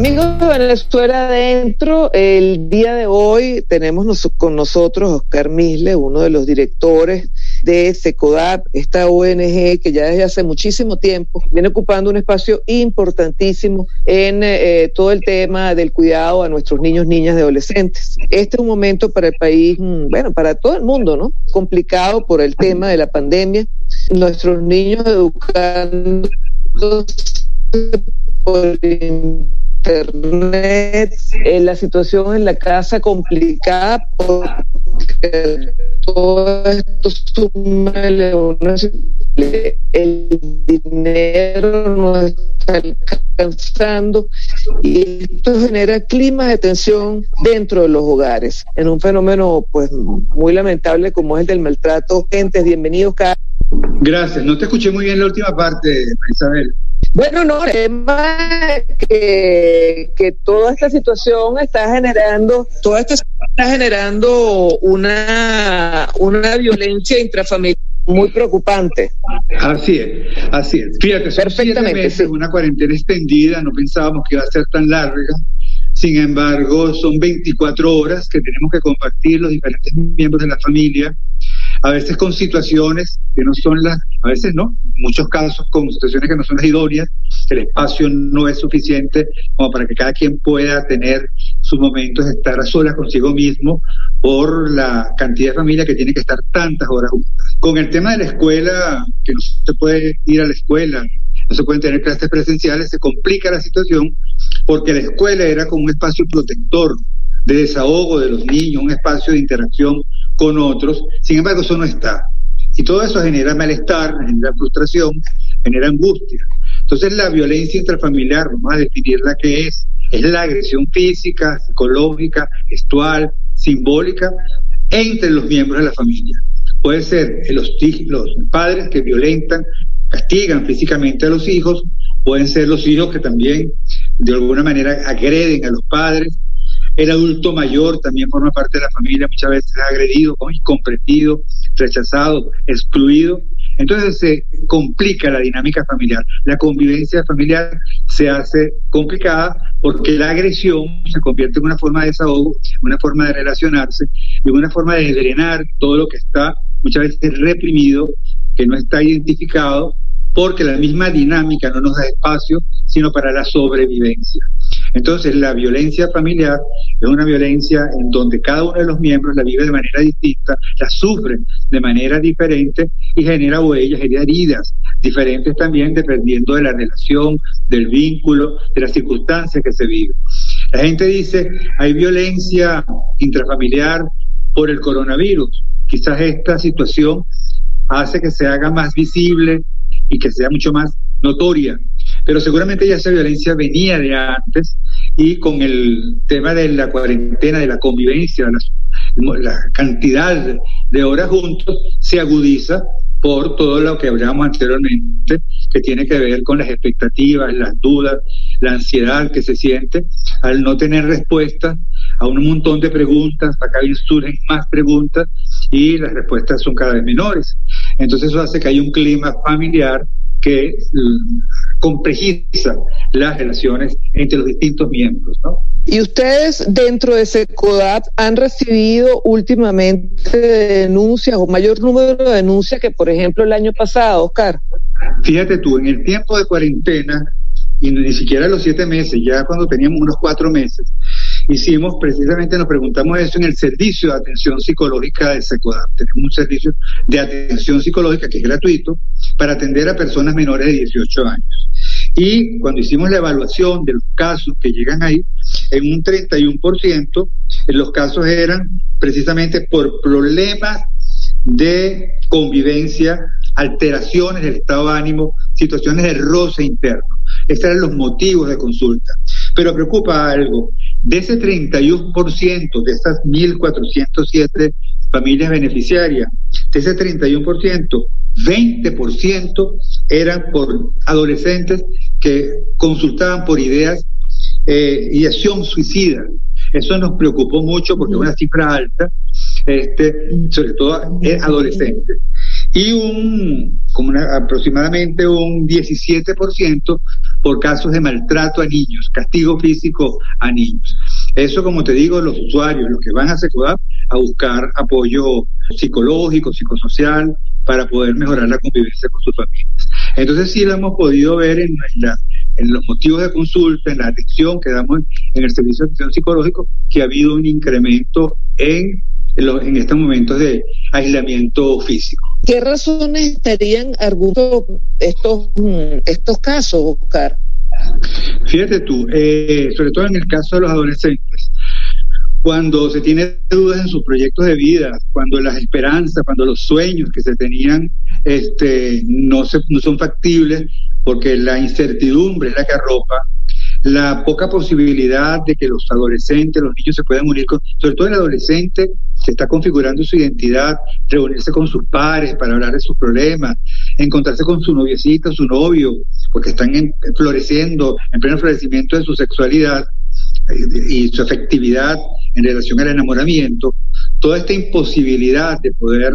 Amigos de Venezuela Adentro, el día de hoy tenemos con nosotros Oscar Misle, uno de los directores de SECODAP, esta ONG que ya desde hace muchísimo tiempo viene ocupando un espacio importantísimo en eh, todo el tema del cuidado a nuestros niños, niñas y adolescentes. Este es un momento para el país, mm, bueno, para todo el mundo, ¿no? Complicado por el tema de la pandemia. Nuestros niños educando por internet, eh, la situación en la casa complicada porque todo esto suma el dinero no está alcanzando y esto genera climas de tensión dentro de los hogares en un fenómeno pues muy lamentable como es el del maltrato. Gentes bienvenidos gracias. No te escuché muy bien la última parte Isabel bueno, no, es que, que toda esta situación está generando, toda esta está generando una, una violencia intrafamiliar muy preocupante. Así es, así es. Fíjate, son Perfectamente, una cuarentena extendida, no pensábamos que iba a ser tan larga. Sin embargo, son 24 horas que tenemos que compartir los diferentes miembros de la familia a veces con situaciones que no son las, a veces no, muchos casos con situaciones que no son las idóneas, el espacio no es suficiente como para que cada quien pueda tener sus momentos de estar a solas consigo mismo por la cantidad de familia que tiene que estar tantas horas juntas. Con el tema de la escuela, que no se puede ir a la escuela, no se pueden tener clases presenciales, se complica la situación porque la escuela era como un espacio protector de desahogo de los niños, un espacio de interacción con otros. Sin embargo, eso no está. Y todo eso genera malestar, genera frustración, genera angustia. Entonces, la violencia intrafamiliar, vamos a definirla que es, es la agresión física, psicológica, gestual, simbólica entre los miembros de la familia. Puede ser los, los padres que violentan, castigan físicamente a los hijos, pueden ser los hijos que también de alguna manera agreden a los padres, el adulto mayor también forma parte de la familia, muchas veces es agredido, incomprendido, rechazado, excluido. Entonces se complica la dinámica familiar. La convivencia familiar se hace complicada porque la agresión se convierte en una forma de desahogo, una forma de relacionarse, en una forma de drenar todo lo que está muchas veces reprimido, que no está identificado, porque la misma dinámica no nos da espacio, sino para la sobrevivencia. Entonces, la violencia familiar es una violencia en donde cada uno de los miembros la vive de manera distinta, la sufre de manera diferente y genera huellas, genera heridas diferentes también dependiendo de la relación, del vínculo, de las circunstancias que se viven. La gente dice, hay violencia intrafamiliar por el coronavirus. Quizás esta situación hace que se haga más visible y que sea mucho más notoria pero seguramente ya esa violencia venía de antes y con el tema de la cuarentena, de la convivencia, la, cantidad de horas juntos se agudiza por todo lo que hablábamos anteriormente, que tiene que ver con las expectativas, las dudas, la ansiedad que se siente al no tener respuesta a un montón de preguntas, acá surgen más preguntas y las respuestas son cada vez menores. Entonces eso hace que haya un clima familiar que mm, complejiza las relaciones entre los distintos miembros. ¿no? Y ustedes dentro de ese CODAP han recibido últimamente denuncias o mayor número de denuncias que, por ejemplo, el año pasado, Oscar. Fíjate tú, en el tiempo de cuarentena, y ni siquiera los siete meses, ya cuando teníamos unos cuatro meses, hicimos precisamente, nos preguntamos eso en el servicio de atención psicológica de SECODAP. Tenemos un servicio de atención psicológica que es gratuito para atender a personas menores de 18 años. Y cuando hicimos la evaluación de los casos que llegan ahí, en un 31%, en los casos eran precisamente por problemas de convivencia, alteraciones del estado de ánimo, situaciones de roce interno. Estos eran los motivos de consulta. Pero preocupa algo, De ese 31%, de esas 1.407 familias beneficiarias, de ese 31%, 20% eran por adolescentes que consultaban por ideas eh, y acción suicida. Eso nos preocupó mucho porque es una cifra alta, este, sobre todo adolescentes. Y un, como aproximadamente un 17% por casos de maltrato a niños, castigo físico a niños. Eso, como te digo, los usuarios, los que van a SECODAP a buscar apoyo psicológico, psicosocial, para poder mejorar la convivencia con sus familias. Entonces sí lo hemos podido ver en, en los motivos de consulta, en la atención que damos en el servicio de atención psicológico, que ha habido un incremento en, en estos momentos de aislamiento físico. ¿Qué razones estarían argumentando estos, estos casos, Oscar? Fíjate tú, eh, sobre todo en el caso de los adolescentes, cuando se tiene dudas en sus proyectos de vida, cuando las esperanzas, cuando los sueños que se tenían este, no, se, no son factibles, porque la incertidumbre es la que arropa, la poca posibilidad de que los adolescentes, los niños se puedan unir con, sobre todo el adolescente se está configurando su identidad, reunirse con sus pares para hablar de sus problemas, encontrarse con su noviecita, su novio, porque están floreciendo, en pleno florecimiento de su sexualidad eh, y su afectividad en relación al enamoramiento, toda esta imposibilidad de poder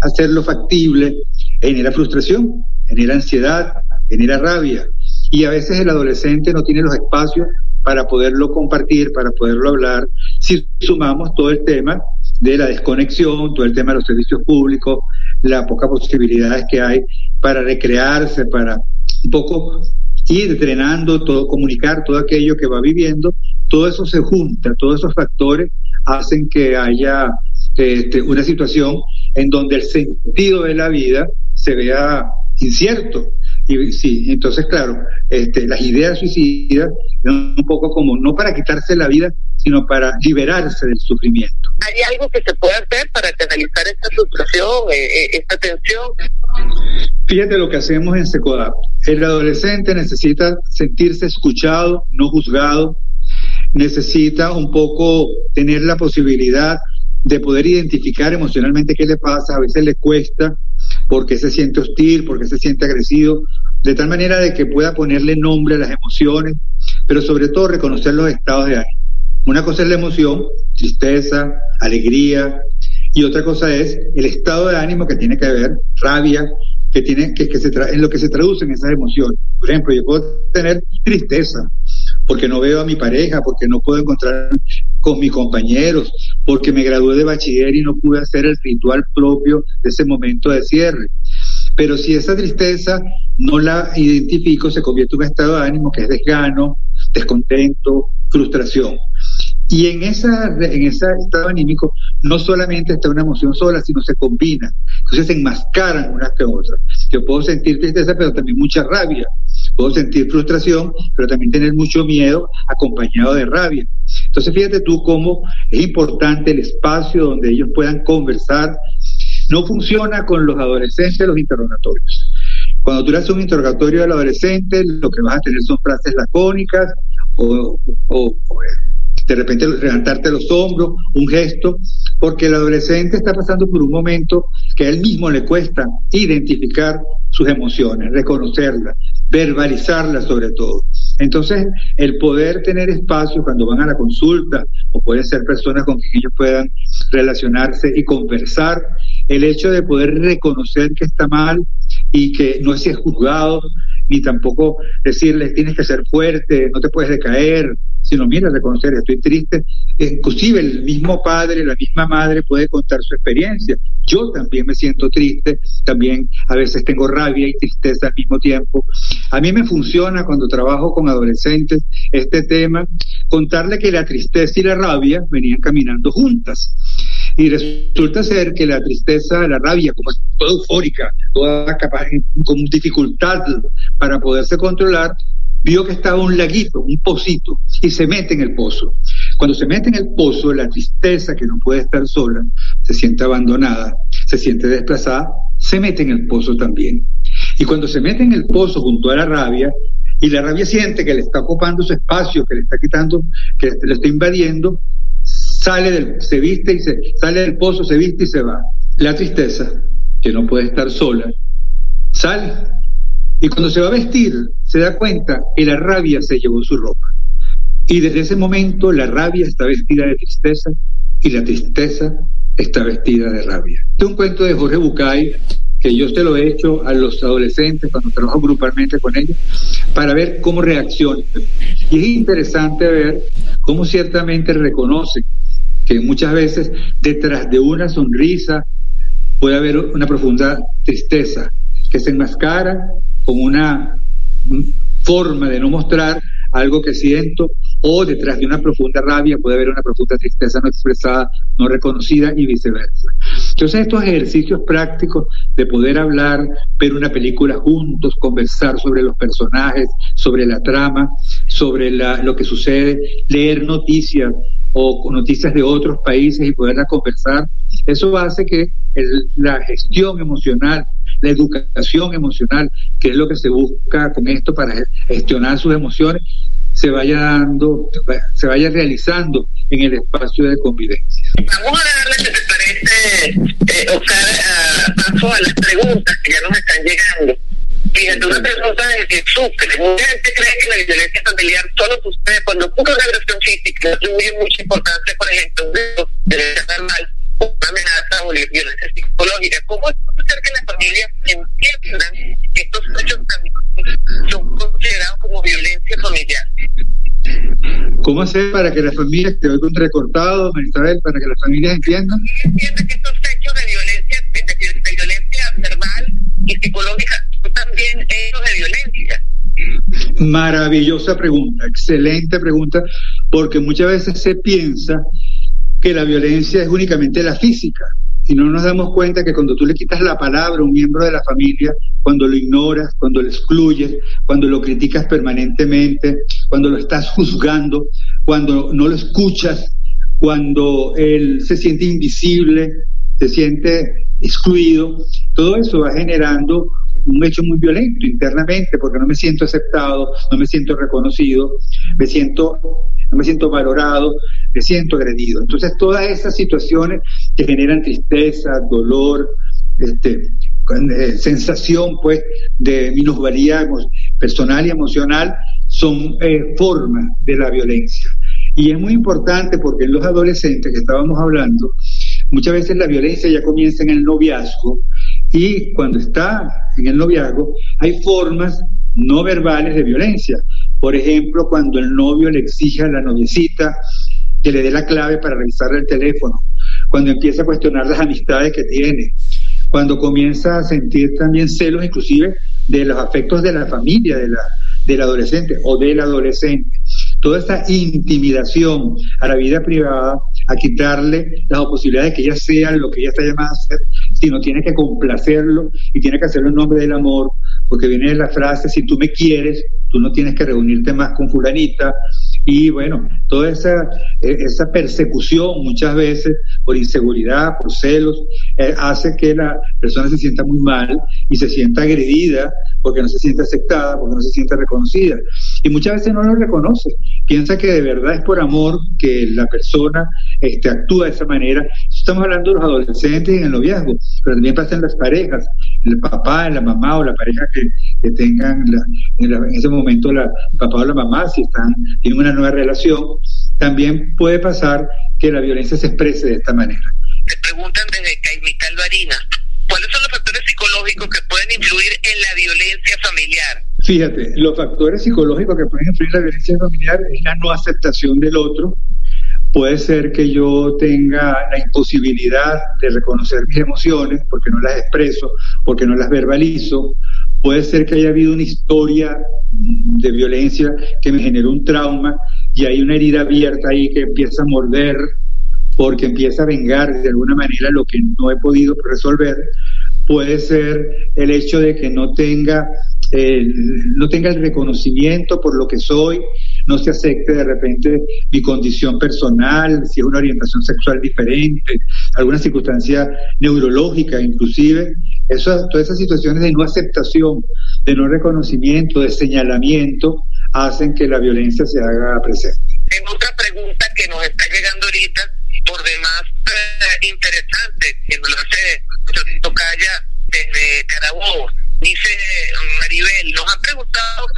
hacerlo factible genera frustración, genera ansiedad, genera rabia. Y a veces el adolescente no tiene los espacios para poderlo compartir, para poderlo hablar, si sumamos todo el tema de la desconexión, todo el tema de los servicios públicos, las pocas posibilidades que hay para recrearse, para un poco ir drenando todo, comunicar todo aquello que va viviendo, todo eso se junta, todos esos factores hacen que haya este, una situación en donde el sentido de la vida se vea incierto. Y sí, entonces, claro, este, las ideas suicidas un poco como no para quitarse la vida, sino para liberarse del sufrimiento. ¿Hay algo que se puede hacer para canalizar esta frustración, eh, eh, esta tensión? Fíjate lo que hacemos en Secodap. El adolescente necesita sentirse escuchado, no juzgado, necesita un poco tener la posibilidad de poder identificar emocionalmente qué le pasa, a veces le cuesta, porque se siente hostil, porque se siente agresivo, de tal manera de que pueda ponerle nombre a las emociones, pero sobre todo reconocer los estados de ánimo. Una cosa es la emoción, tristeza, alegría, y otra cosa es el estado de ánimo que tiene que ver, rabia, que tiene que, que se en lo que se traducen esas emociones. Por ejemplo, yo puedo tener tristeza porque no veo a mi pareja, porque no puedo encontrar con mis compañeros, porque me gradué de bachiller y no pude hacer el ritual propio de ese momento de cierre. Pero si esa tristeza no la identifico, se convierte en un estado de ánimo que es desgano, descontento, frustración. Y en, esa, en ese estado anímico no solamente está una emoción sola, sino se combina. Entonces se enmascaran unas que otras. Yo puedo sentir tristeza, pero también mucha rabia. Puedo sentir frustración, pero también tener mucho miedo acompañado de rabia. Entonces fíjate tú cómo es importante el espacio donde ellos puedan conversar. No funciona con los adolescentes los interrogatorios. Cuando tú le haces un interrogatorio al adolescente, lo que vas a tener son frases lacónicas o, o de repente levantarte los hombros, un gesto, porque el adolescente está pasando por un momento que a él mismo le cuesta identificar sus emociones, reconocerlas, verbalizarlas sobre todo. Entonces, el poder tener espacio cuando van a la consulta, o pueden ser personas con quien ellos puedan relacionarse y conversar, el hecho de poder reconocer que está mal y que no es juzgado, ni tampoco decirles tienes que ser fuerte, no te puedes decaer, sino mira, reconocer, estoy triste. Inclusive el mismo padre, la misma madre puede contar su experiencia. Yo también me siento triste, también a veces tengo rabia y tristeza al mismo tiempo. A mí me funciona cuando trabajo con adolescentes este tema, contarle que la tristeza y la rabia venían caminando juntas. Y resulta ser que la tristeza, la rabia, como es toda eufórica, toda capaz, con dificultad para poderse controlar, vio que estaba un laguito, un pocito, y se mete en el pozo. Cuando se mete en el pozo, la tristeza que no puede estar sola, se siente abandonada, se siente desplazada, se mete en el pozo también. Y cuando se mete en el pozo junto a la rabia, y la rabia siente que le está ocupando su espacio, que le está quitando, que le está invadiendo, sale del, se viste y se sale del pozo, se viste y se va. La tristeza, que no puede estar sola, sale y cuando se va a vestir se da cuenta que la rabia se llevó su ropa. Y desde ese momento la rabia está vestida de tristeza y la tristeza está vestida de rabia. Este es un cuento de Jorge Bucay que yo se lo he hecho a los adolescentes cuando trabajo grupalmente con ellos para ver cómo reaccionan. Y es interesante ver cómo ciertamente reconocen que muchas veces detrás de una sonrisa puede haber una profunda tristeza que se enmascara con una forma de no mostrar algo que siento o detrás de una profunda rabia puede haber una profunda tristeza no expresada, no reconocida y viceversa. Entonces estos ejercicios prácticos de poder hablar, ver una película juntos, conversar sobre los personajes, sobre la trama, sobre lo que sucede, leer noticias o noticias de otros países y poderlas conversar, eso hace que la gestión emocional, la educación emocional, que es lo que se busca con esto para gestionar sus emociones, se vaya dando, se vaya realizando en el espacio de convivencia. Vamos a darle, si te parece, Oscar, paso a las preguntas que ya nos están llegando. Fíjate, una pregunta de que sufre. Mucha gente cree que la violencia familiar solo sucede cuando ocurre una agresión física, atribuye mucha importancia, por ejemplo, de normal una amenaza o violencia psicológica. ¿Cómo es hacer que las familias entiendan que estos hechos también son considerados como violencia familiar? ¿Cómo hacer para que las familias, te doy un recortado, Marisabel, para que las familias entiendan? Entiendan que estos hechos de violencia, de, de violencia verbal y psicológica son también violencia. Maravillosa pregunta, excelente pregunta, porque muchas veces se piensa que la violencia es únicamente la física. Y no nos damos cuenta que cuando tú le quitas la palabra a un miembro de la familia, cuando lo ignoras, cuando lo excluyes, cuando lo criticas permanentemente, cuando lo estás juzgando, cuando no lo escuchas, cuando él se siente invisible, se siente excluido, todo eso va generando un hecho muy violento internamente porque no me siento aceptado, no me siento reconocido, me siento no me siento valorado, me siento agredido. Entonces, todas esas situaciones que generan tristeza, dolor, este, eh, sensación pues de minusvalía personal y emocional son eh, formas de la violencia. Y es muy importante porque en los adolescentes que estábamos hablando, muchas veces la violencia ya comienza en el noviazgo y cuando está en el noviazgo hay formas no verbales de violencia. Por ejemplo, cuando el novio le exige a la noviecita que le dé la clave para revisar el teléfono, cuando empieza a cuestionar las amistades que tiene, cuando comienza a sentir también celos inclusive de los afectos de la familia, de la, del adolescente o del adolescente. Toda esta intimidación a la vida privada, a quitarle las posibilidades de que ella sea lo que ella está llamada a ser, sino tiene que complacerlo y tiene que hacerlo en nombre del amor, porque viene la frase, si tú me quieres, tú no tienes que reunirte más con fulanita. Y bueno, toda esa, e, esa persecución muchas veces por inseguridad, por celos, eh, hace que la persona se sienta muy mal y se sienta agredida porque no se siente aceptada, porque no se siente reconocida. Y muchas veces no lo reconoce. Piensa que de verdad es por amor que la persona este, actúa de esa manera. Estamos hablando de los adolescentes en el noviazgo, pero también pasa en las parejas, el papá, la mamá o la pareja que, tengan en, ese momento la, el papá o la mamá, si están tienen una nueva relación, también puede pasar que la violencia se exprese de esta manera. Te preguntan desde Caimical Barina, ¿cuáles son los factores psicológicos que pueden influir en la violencia familiar? Fíjate, los factores psicológicos que pueden influir la violencia familiar es la no aceptación del otro, Puede ser que yo tenga la imposibilidad de reconocer mis emociones porque no las expreso, porque no las verbalizo. Puede ser que haya habido una historia de violencia que me generó un trauma y hay una herida abierta ahí que empieza a morder porque empieza a vengar de alguna manera lo que no he podido resolver. Puede ser el hecho de que no tenga no tenga el reconocimiento por lo que soy, no se acepte de repente mi condición personal, si es una orientación sexual diferente. alguna circunstancia neurológica inclusive. Eso, todas esas situaciones de no aceptación, de no reconocimiento, de señalamiento, hacen que la violencia se haga presente. En otra pregunta que nos está llegando ahorita, por demás eh, interesante, que nos lo hace Tocaya desde Carabobo Dice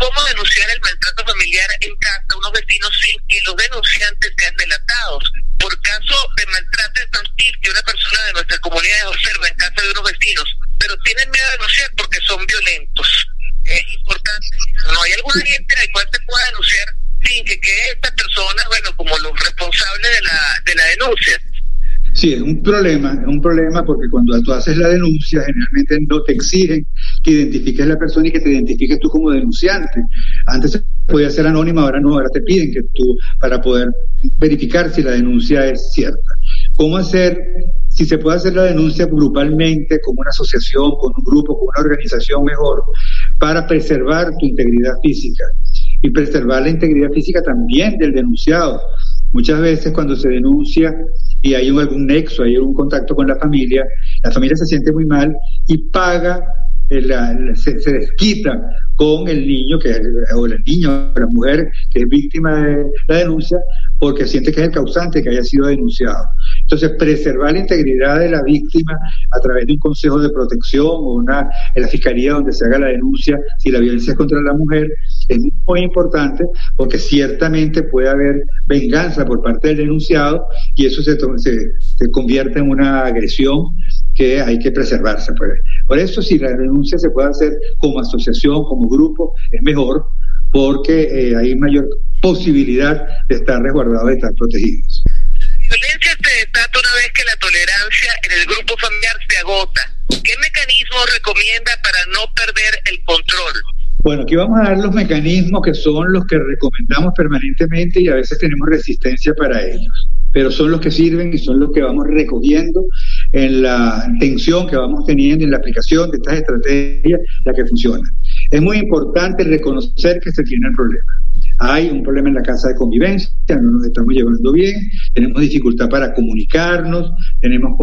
cómo denunciar el maltrato familiar en casa unos vecinos sin que los denunciantes sean delatados. Por caso de maltrato infantil que una persona de nuestra comunidad observa en casa de unos vecinos, pero tienen miedo de denunciar porque son violentos. Es importante, ¿no hay alguna gente a la cual se pueda denunciar sin que quede esta persona, bueno, como los responsables de la, de la denuncia? Sí, es un problema, es un problema porque cuando tú haces la denuncia, generalmente no te exigen que identifiques a la persona y que te identifiques tú como denunciante. Antes podía ser anónima, ahora no, ahora te piden que tú, para poder verificar si la denuncia es cierta. ¿Cómo hacer, si se puede hacer la denuncia grupalmente, como una asociación, con un grupo, con una organización mejor, para preservar tu integridad física? Y preservar la integridad física también del denunciado. Muchas veces cuando se denuncia y hay algún nexo, hay un contacto con la familia, la familia se siente muy mal y paga, eh, se, se, desquita con el niño, que o el niño o la mujer que es víctima de la denuncia, porque siente que es el causante que haya sido denunciado. Entonces, preservar la integridad de la víctima a través de un consejo de protección o una, en la fiscalía donde se haga la denuncia si la violencia es contra la mujer es muy importante porque ciertamente puede haber venganza por parte del denunciado y eso se, se, se convierte en una agresión que hay que preservarse. Pues. Por eso, si la denuncia se puede hacer como asociación, como grupo, es mejor porque eh, hay mayor posibilidad de estar resguardados, de estar protegidos. La violencia se desata una vez que la tolerancia en el grupo familiar se agota. ¿Qué mecanismo recomienda para no perder el control? Bueno, aquí vamos a dar los mecanismos que son los que recomendamos permanentemente y a veces tenemos resistencia para ellos, pero son los que sirven y son los que vamos recogiendo en la tensión que vamos teniendo en la aplicación de estas estrategias, la que funciona. Es muy importante reconocer que se tiene el problema hay un problema en la casa de convivencia, no nos estamos llevando bien, tenemos dificultad para comunicarnos, tenemos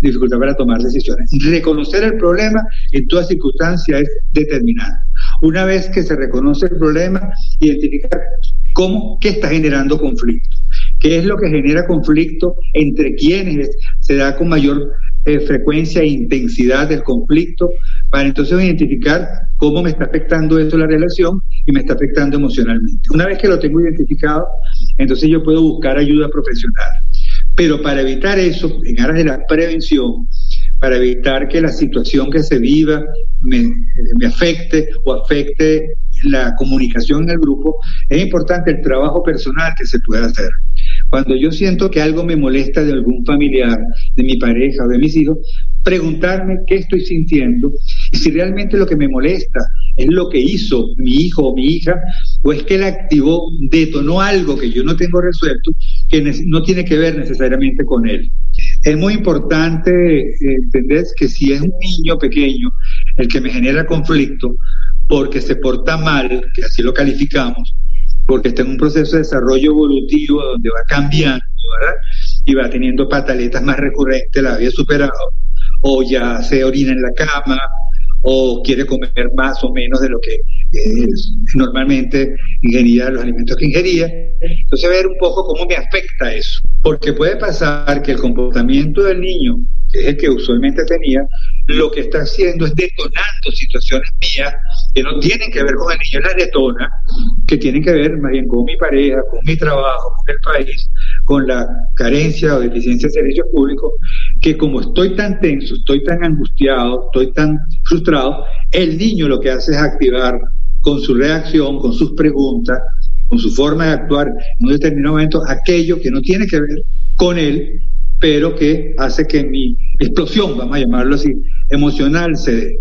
dificultad para tomar decisiones. Reconocer el problema en toda circunstancia es determinante. Una vez que se reconoce el problema, identificar cómo, qué está generando conflicto, qué es lo que genera conflicto entre quienes se da con mayor eh, frecuencia e intensidad del conflicto, para entonces identificar cómo me está afectando esto la relación y me está afectando emocionalmente. Una vez que lo tengo identificado, entonces yo puedo buscar ayuda profesional. Pero para evitar eso, en aras de la prevención, para evitar que la situación que se viva me, me afecte o afecte la comunicación en el grupo, es importante el trabajo personal que se pueda hacer. Cuando yo siento que algo me molesta de algún familiar, de mi pareja o de mis hijos, preguntarme qué estoy sintiendo y si realmente lo que me molesta es lo que hizo mi hijo o mi hija o es que él activó, detonó algo que yo no tengo resuelto que no tiene que ver necesariamente con él. Es muy importante eh, entender que si es un niño pequeño el que me genera conflicto porque se porta mal, que así lo calificamos, porque está en un proceso de desarrollo evolutivo donde va cambiando. Y va teniendo pataletas más recurrentes, la había superado, o ya se orina en la cama, o quiere comer más o menos de lo que normalmente ingería, los alimentos que ingería. Entonces, ver un poco cómo me afecta eso. Porque puede pasar que el comportamiento del niño, que es el que usualmente tenía, lo que está haciendo es detonando situaciones mías que no tienen que ver con el niño, las detona, que tienen que ver más bien con mi pareja, con mi trabajo, con el país, con la carencia o deficiencia de servicios públicos, que como estoy tan tenso, estoy tan angustiado, estoy tan frustrado, el niño lo que hace es activar con su reacción, con sus preguntas, con su forma de actuar en un determinado momento, aquello que no tiene que ver con él, pero que hace que mi explosión, vamos a llamarlo así, emocional se dé.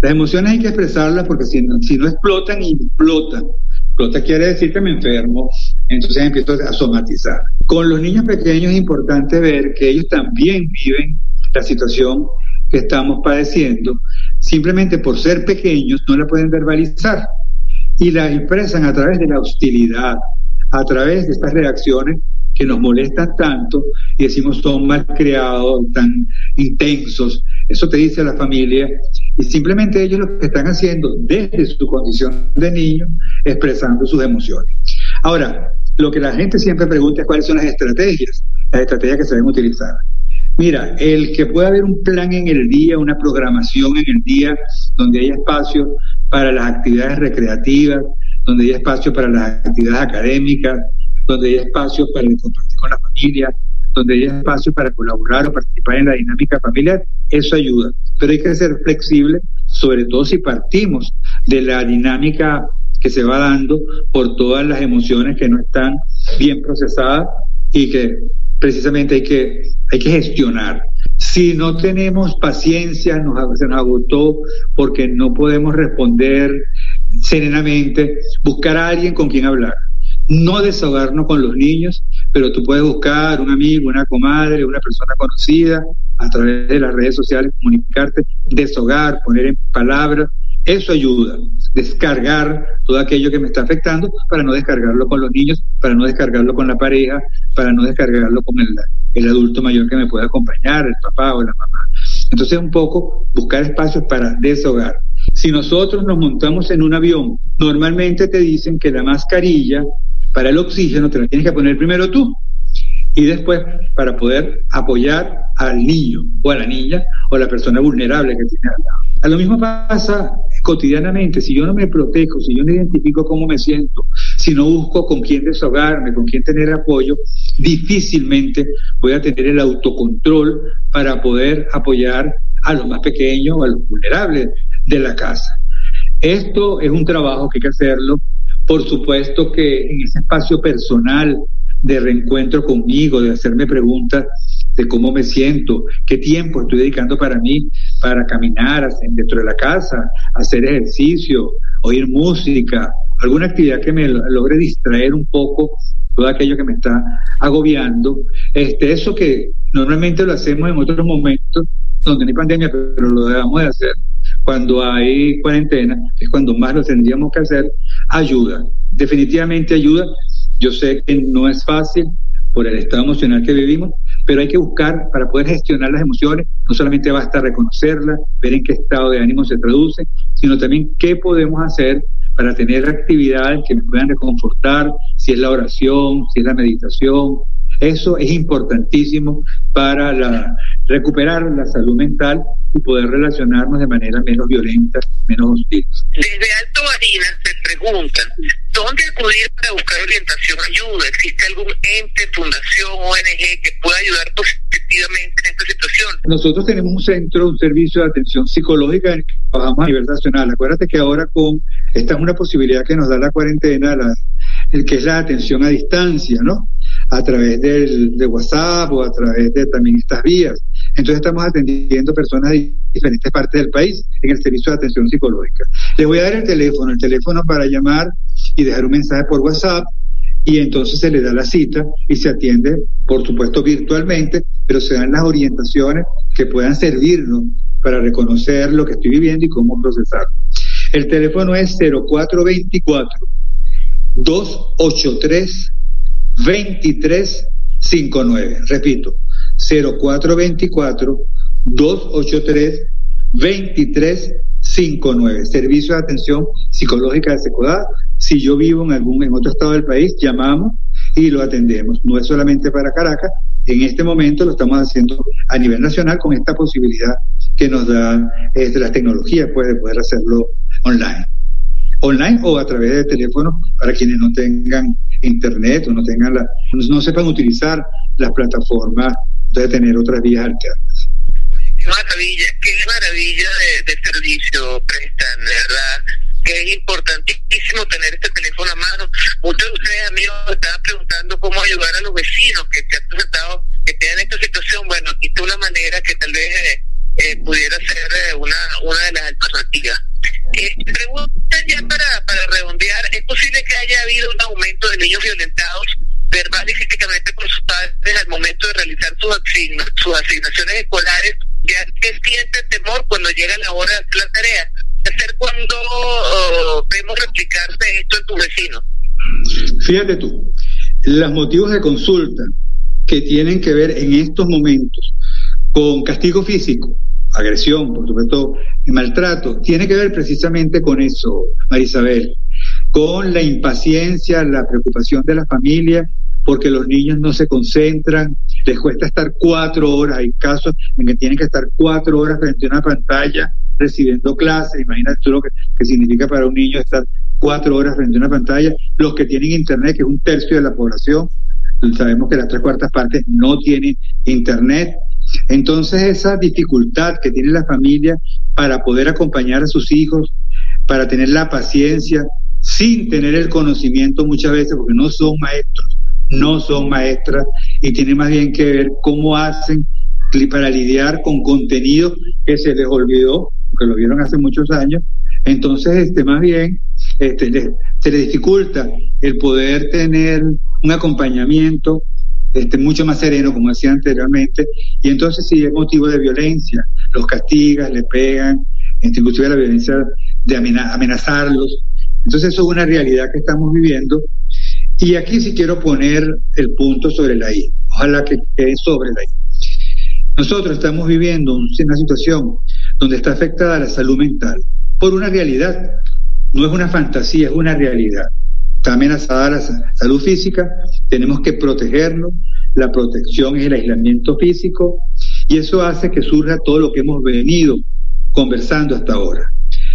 Las emociones hay que expresarlas porque si no, si no explotan, implotan. Explota quiere decir que me enfermo, entonces empiezo a somatizar. Con los niños pequeños es importante ver que ellos también viven la situación que estamos padeciendo, simplemente por ser pequeños no la pueden verbalizar y la expresan a través de la hostilidad, a través de estas reacciones que nos molestan tanto y decimos son mal creados, tan intensos. Eso te dice la familia y simplemente ellos lo que están haciendo desde su condición de niño, expresando sus emociones. Ahora, lo que la gente siempre pregunta es cuáles son las estrategias, las estrategias que se deben utilizar. Mira, el que pueda haber un plan en el día, una programación en el día, donde haya espacio para las actividades recreativas, donde haya espacio para las actividades académicas, donde haya espacio para compartir con la familia, donde haya espacio para colaborar o participar en la dinámica familiar, eso ayuda. Pero hay que ser flexible, sobre todo si partimos de la dinámica que se va dando por todas las emociones que no están bien procesadas y que precisamente hay que, hay que gestionar. Si no tenemos paciencia, nos, se nos agotó porque no podemos responder serenamente, buscar a alguien con quien hablar. No desahogarnos con los niños, pero tú puedes buscar un amigo, una comadre, una persona conocida a través de las redes sociales, comunicarte, deshogar, poner en palabras eso ayuda, descargar todo aquello que me está afectando para no descargarlo con los niños, para no descargarlo con la pareja, para no descargarlo con el, adulto mayor que me pueda acompañar, el papá o la mamá. Entonces un poco buscar espacios para deshogar. Si nosotros nos montamos en un avión, normalmente te dicen que la mascarilla para el oxígeno te la tienes que poner primero tú y después para poder apoyar al niño o a la niña o a la persona vulnerable que tiene al lado. A lo mismo pasa cotidianamente, si yo no me protejo, si yo no identifico cómo me siento, si no busco con quién desahogarme, con quién tener apoyo, difícilmente voy a tener el autocontrol para poder apoyar a los más pequeños o a los vulnerables de la casa. Esto es un trabajo que hay que hacerlo. Por supuesto que en ese espacio personal de reencuentro conmigo, de hacerme preguntas de cómo me siento, qué tiempo estoy dedicando para mí, para caminar dentro de la casa, hacer ejercicio, oír música, alguna actividad que me logre distraer un poco todo aquello que me está agobiando. Este, eso que normalmente lo hacemos en otros momentos donde no hay pandemia, pero lo debemos de hacer cuando hay cuarentena, que es cuando más lo tendríamos que hacer, ayuda. Definitivamente ayuda. Yo sé que no es fácil por el estado emocional que vivimos, pero hay que buscar para poder gestionar las emociones, no solamente basta reconocerlas, ver en qué estado de ánimo se traduce, sino también qué podemos hacer para tener actividades que me puedan reconfortar, si es la oración, si es la meditación. Eso es importantísimo para la, recuperar la salud mental y poder relacionarnos de manera menos violenta, menos hostil. Marina se preguntan, ¿dónde acudir para buscar orientación, ayuda? ¿Existe algún ente, fundación, ONG que pueda ayudar positivamente en esta situación? Nosotros tenemos un centro, un servicio de atención psicológica en que trabajamos a nivel nacional. Acuérdate que ahora con esta es una posibilidad que nos da la cuarentena, la, el que es la atención a distancia, ¿no? A través del, de WhatsApp o a través de también estas vías. Entonces estamos atendiendo personas de diferentes partes del país en el servicio de atención psicológica. Les voy a dar el teléfono, el teléfono para llamar y dejar un mensaje por WhatsApp y entonces se le da la cita y se atiende, por supuesto, virtualmente, pero se dan las orientaciones que puedan servirnos para reconocer lo que estoy viviendo y cómo procesarlo. El teléfono es 0424 283 2359. Repito, 0424 283 2359. Servicio de atención psicológica de Secodad. Si yo vivo en algún en otro estado del país, llamamos y lo atendemos. No es solamente para Caracas, en este momento lo estamos haciendo a nivel nacional con esta posibilidad que nos da este, las tecnologías pues, de poder hacerlo online. Online o a través de teléfono para quienes no tengan internet o no tengan la, no sepan utilizar las plataformas de tener otras vías alternas. Qué maravilla, qué maravilla de, servicio prestan, de verdad que es importantísimo tener este teléfono a mano. Muchos de ustedes, amigos, estaban preguntando cómo ayudar a los vecinos que se han presentado, que estén en esta situación. Bueno, aquí está una manera que tal vez eh, eh pudiera ser eh, una, una de las alternativas. Eh, pregunta ya para, para redondear, ¿es posible que haya habido un aumento de niños violentados asignaciones escolares, ya que siente temor cuando llega la hora de la tarea. hacer cuando vemos replicarse esto en tu vecino? Fíjate tú, los motivos de consulta que tienen que ver en estos momentos con castigo físico, agresión, por supuesto, maltrato, tiene que ver precisamente con eso, Marisabel, con la impaciencia, la preocupación de la familia, porque los niños no se concentran, les cuesta estar cuatro horas, hay casos en que tienen que estar cuatro horas frente a una pantalla recibiendo clases, imagínate tú lo que, significa para un niño estar cuatro horas frente a una pantalla, los que tienen internet, que es un tercio de la población, sabemos que las tres cuartas partes no tienen internet, entonces esa dificultad que tiene la familia para poder acompañar a sus hijos, para tener la paciencia, sin tener el conocimiento muchas veces, porque no son maestros, no son maestras, y tiene más bien que ver cómo hacen para lidiar con contenido que se les olvidó, que lo vieron hace muchos años. Entonces, este, más bien, este, se les dificulta el poder tener un acompañamiento este, mucho más sereno, como decía anteriormente, y entonces si es motivo de violencia, los castigan, le pegan, este, inclusive la violencia de amenazarlos. Entonces eso es una realidad que estamos viviendo. Y aquí sí quiero poner el punto sobre la I, ojalá que quede sobre la I. Nosotros estamos viviendo una situación donde está afectada la salud mental por una realidad, no es una fantasía, es una realidad está amenazada la salud física, tenemos que protegerlo, la protección es el aislamiento físico y eso hace que surja todo lo que hemos venido conversando hasta ahora.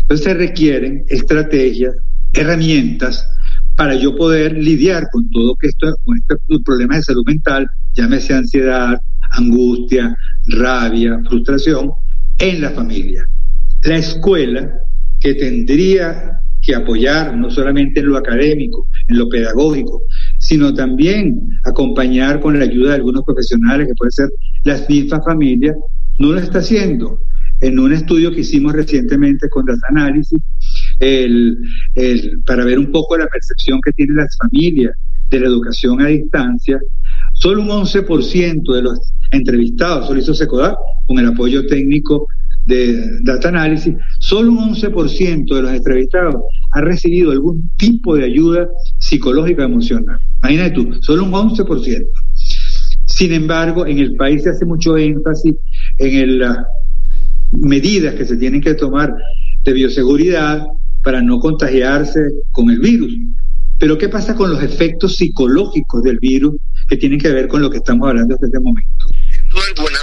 Entonces se requieren estrategias, herramientas para yo poder lidiar con todo esto, con estos problemas de salud mental, llámese ansiedad, angustia, rabia, frustración, en la familia. La escuela, que tendría que apoyar no solamente en lo académico, en lo pedagógico, sino también acompañar con la ayuda de algunos profesionales, que puede ser las mismas familias, no lo está haciendo. En un estudio que hicimos recientemente con Data Analysis, el, para ver un poco la percepción que tienen las familias de la educación a distancia, solo un 11% de los entrevistados, solo hizo SECODA, con el apoyo técnico de Data Analysis, solo un 11% de los entrevistados ha recibido algún tipo de ayuda psicológica emocional. Imagínate tú, solo un 11%. Sin embargo, en el país se hace mucho énfasis en las medidas que se tienen que tomar de bioseguridad para no contagiarse con el virus. Pero ¿qué pasa con los efectos psicológicos del virus que tienen que ver con lo que estamos hablando desde este momento?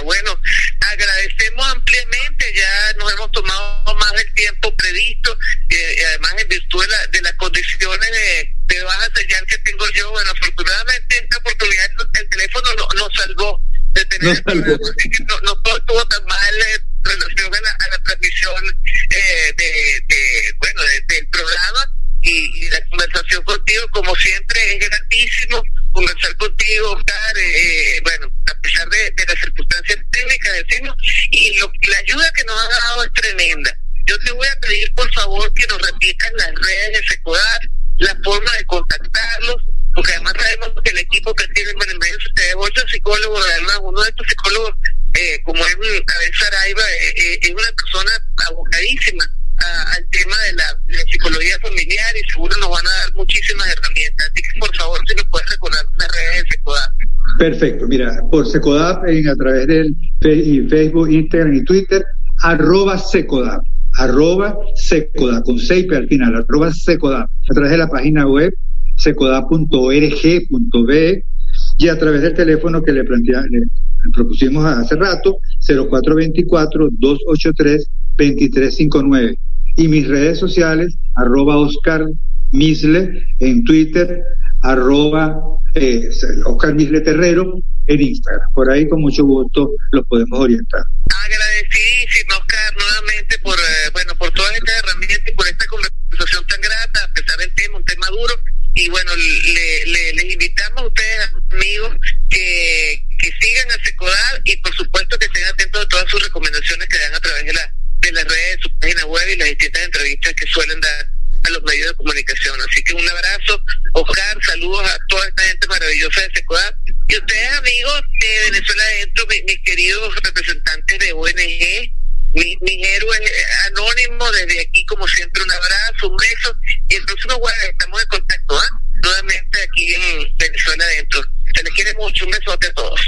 Bueno, agradecemos ampliamente, ya nos hemos tomado más del tiempo previsto, y además en virtud de, las condiciones de, baja señal que tengo yo, bueno, afortunadamente esta oportunidad el teléfono nos salvó de tener no, no, todo estuvo tan mal en relación a la, transmisión eh, de, del programa y, la conversación contigo, como siempre, es gratísimo conversar contigo, Oscar, eh, eh, bueno, a pesar de, las circunstancias técnicas, decimos, y lo, la ayuda que nos ha dado es tremenda. Yo te voy a pedir, por favor, que nos repitas las redes de SECODAR, la forma de contactarlos, porque además sabemos que el equipo que tiene en el medio de ocho psicólogos, además uno de estos psicólogos, eh, como es Abel Saraiva, es una persona abocadísima al tema de la, psicología familiar y seguro nos van a dar muchísimas herramientas. Así que por favor, si me puedes recordar las redes de Secodap. Perfecto, mira, por Secodap en, a través del Facebook, Instagram y Twitter, arroba Secodap, arroba Secodap, con seis al final, arroba Secodap, a través de la página web secodap.org.be y a través del teléfono que le, plantea, le propusimos hace rato, 0424 283 2359 y mis redes sociales, arroba Oscar Misle en Twitter, arroba eh, Oscar Misle Terrero en Instagram. Por ahí con mucho gusto los podemos orientar. Agradecidísimo, Oscar, nuevamente por, eh, bueno, por todas estas herramientas y por esta conversación tan grata, a pesar del tema, un tema duro. Y bueno, le, les invitamos a ustedes, amigos, que, que sigan a Secodal y por supuesto que estén atentos a todas sus recomendaciones que dan a través de la de las redes, su página web y las distintas entrevistas que suelen dar a los medios de comunicación. Así que un abrazo, Oscar, saludos a toda esta gente maravillosa de Secodad. Y ustedes, amigos de Venezuela Adentro, mis, queridos representantes de ONG, mis, héroes anónimos, desde aquí, como siempre, un abrazo, un beso. Y el próximo jueves estamos en contacto, ¿ah? Nuevamente aquí en Venezuela. Venezuela Adentro. Se les quiere mucho, un besote a todos.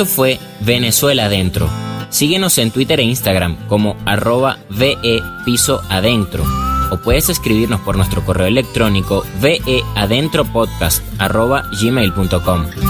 Esto fue Venezuela Adentro. Síguenos en Twitter e Instagram como arroba VE Piso Adentro o puedes escribirnos por nuestro correo electrónico veadentropodcast arroba gmail.com.